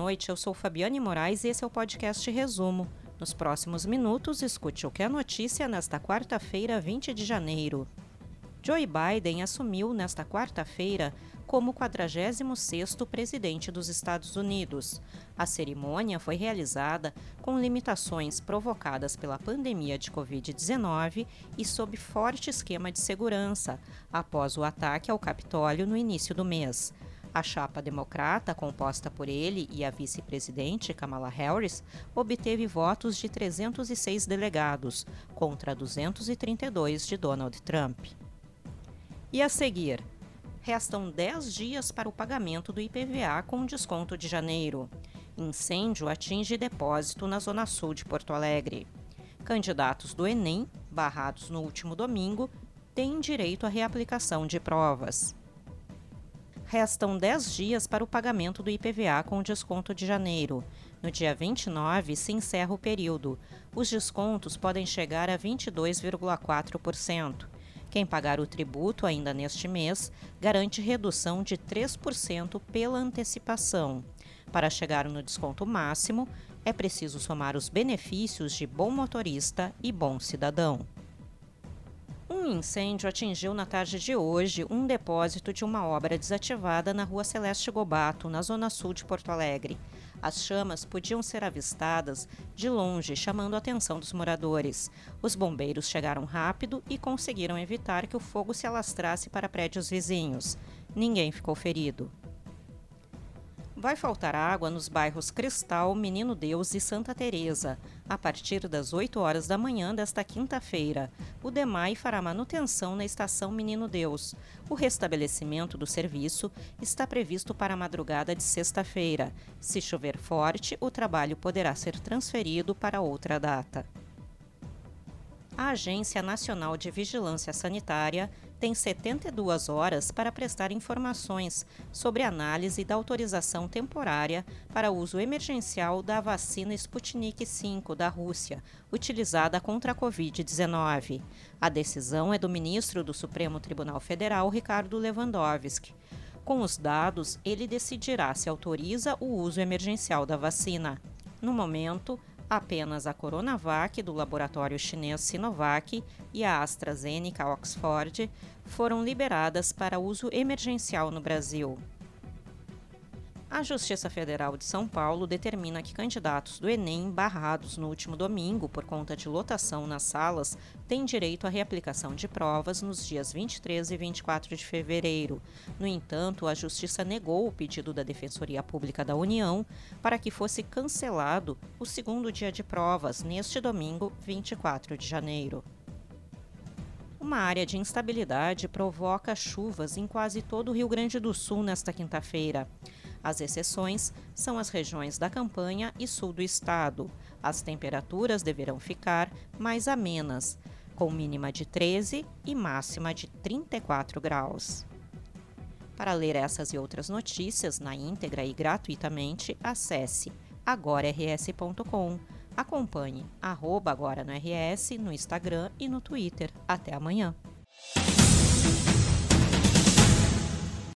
noite, eu sou Fabiane Moraes e esse é o podcast Resumo. Nos próximos minutos, escute o que é notícia nesta quarta-feira, 20 de janeiro. Joe Biden assumiu nesta quarta-feira como 46º presidente dos Estados Unidos. A cerimônia foi realizada com limitações provocadas pela pandemia de Covid-19 e sob forte esquema de segurança, após o ataque ao Capitólio no início do mês. A chapa democrata, composta por ele e a vice-presidente Kamala Harris, obteve votos de 306 delegados, contra 232 de Donald Trump. E a seguir, restam 10 dias para o pagamento do IPVA com desconto de janeiro. Incêndio atinge depósito na zona sul de Porto Alegre. Candidatos do Enem, barrados no último domingo, têm direito à reaplicação de provas. Restam 10 dias para o pagamento do IPVA com desconto de janeiro. No dia 29 se encerra o período. Os descontos podem chegar a 22,4%. Quem pagar o tributo ainda neste mês garante redução de 3% pela antecipação. Para chegar no desconto máximo, é preciso somar os benefícios de bom motorista e bom cidadão. Um incêndio atingiu na tarde de hoje um depósito de uma obra desativada na rua Celeste Gobato, na zona sul de Porto Alegre. As chamas podiam ser avistadas de longe, chamando a atenção dos moradores. Os bombeiros chegaram rápido e conseguiram evitar que o fogo se alastrasse para prédios vizinhos. Ninguém ficou ferido. Vai faltar água nos bairros Cristal, Menino Deus e Santa Teresa, a partir das 8 horas da manhã desta quinta-feira. O DEMAI fará manutenção na estação Menino Deus. O restabelecimento do serviço está previsto para a madrugada de sexta-feira. Se chover forte, o trabalho poderá ser transferido para outra data a Agência Nacional de Vigilância Sanitária tem 72 horas para prestar informações sobre análise da autorização temporária para uso emergencial da vacina Sputnik V da Rússia, utilizada contra a Covid-19. A decisão é do ministro do Supremo Tribunal Federal, Ricardo Lewandowski. Com os dados, ele decidirá se autoriza o uso emergencial da vacina. No momento, apenas a Coronavac do laboratório chinês Sinovac e a AstraZeneca Oxford foram liberadas para uso emergencial no Brasil. A Justiça Federal de São Paulo determina que candidatos do Enem barrados no último domingo por conta de lotação nas salas têm direito à reaplicação de provas nos dias 23 e 24 de fevereiro. No entanto, a Justiça negou o pedido da Defensoria Pública da União para que fosse cancelado o segundo dia de provas neste domingo, 24 de janeiro. Uma área de instabilidade provoca chuvas em quase todo o Rio Grande do Sul nesta quinta-feira. As exceções são as regiões da campanha e sul do estado. As temperaturas deverão ficar mais amenas, com mínima de 13 e máxima de 34 graus. Para ler essas e outras notícias na íntegra e gratuitamente, acesse agorars.com. Acompanhe arroba agora no RS no Instagram e no Twitter. Até amanhã.